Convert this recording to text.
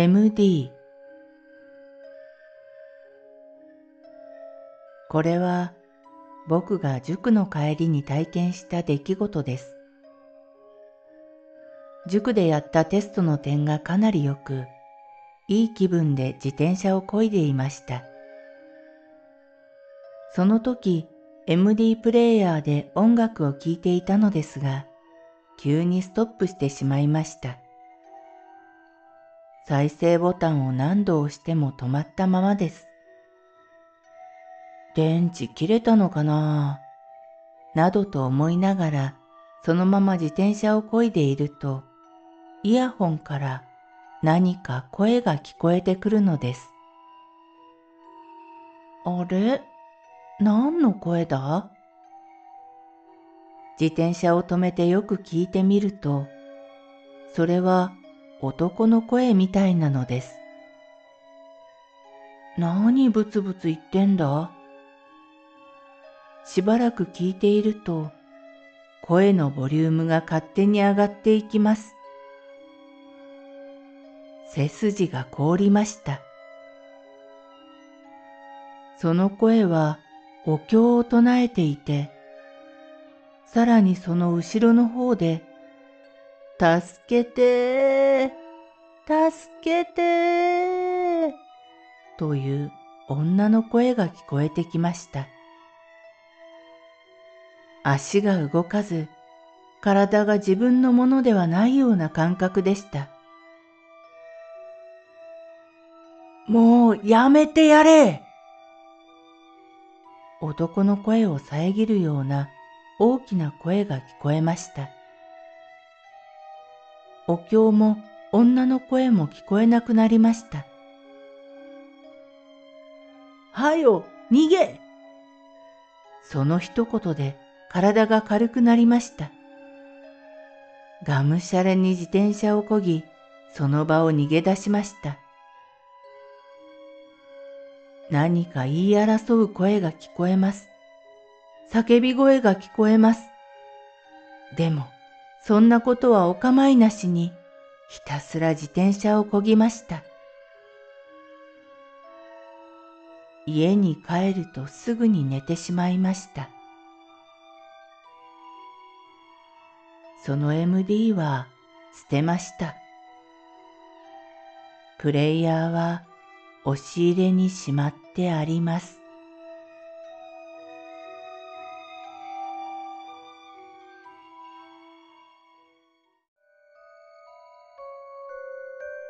MD これは僕が塾の帰りに体験した出来事です。塾でやったテストの点がかなり良く、いい気分で自転車を漕いでいました。その時、MD プレイヤーで音楽を聴いていたのですが、急にストップしてしまいました。再生ボタンを何度押しても止まったままです。電池切れたのかな？などと思いながらそのまま自転車を漕いでいるとイヤホンから何か声が聞こえてくるのです。あれ？何の声だ？自転車を止めてよく聞いてみると、それは男の声みたいなのです。何ブツブツ言ってんだ？しばらく聞いていると、声のボリュームが勝手に上がっていきます。背筋が凍りました。その声はお経を唱えていて、さらにその後ろの方で助けて助けてという女の声が聞こえてきました。足が動かず、体が自分のものではないような感覚でした。もうやめてやれ男の声を遮るような大きな声が聞こえました。お経も女の声も聞こえなくなりました。はよ、逃げその一言で体が軽くなりました。がむしゃらに自転車をこぎ、その場を逃げ出しました。何か言い争う声が聞こえます。叫び声が聞こえます。でも、そんなことはお構いなしに、ひたすら自転車をこぎました。家に帰るとすぐに寝てしまいました。その MD は捨てました。プレイヤーは押し入れにしまってあります。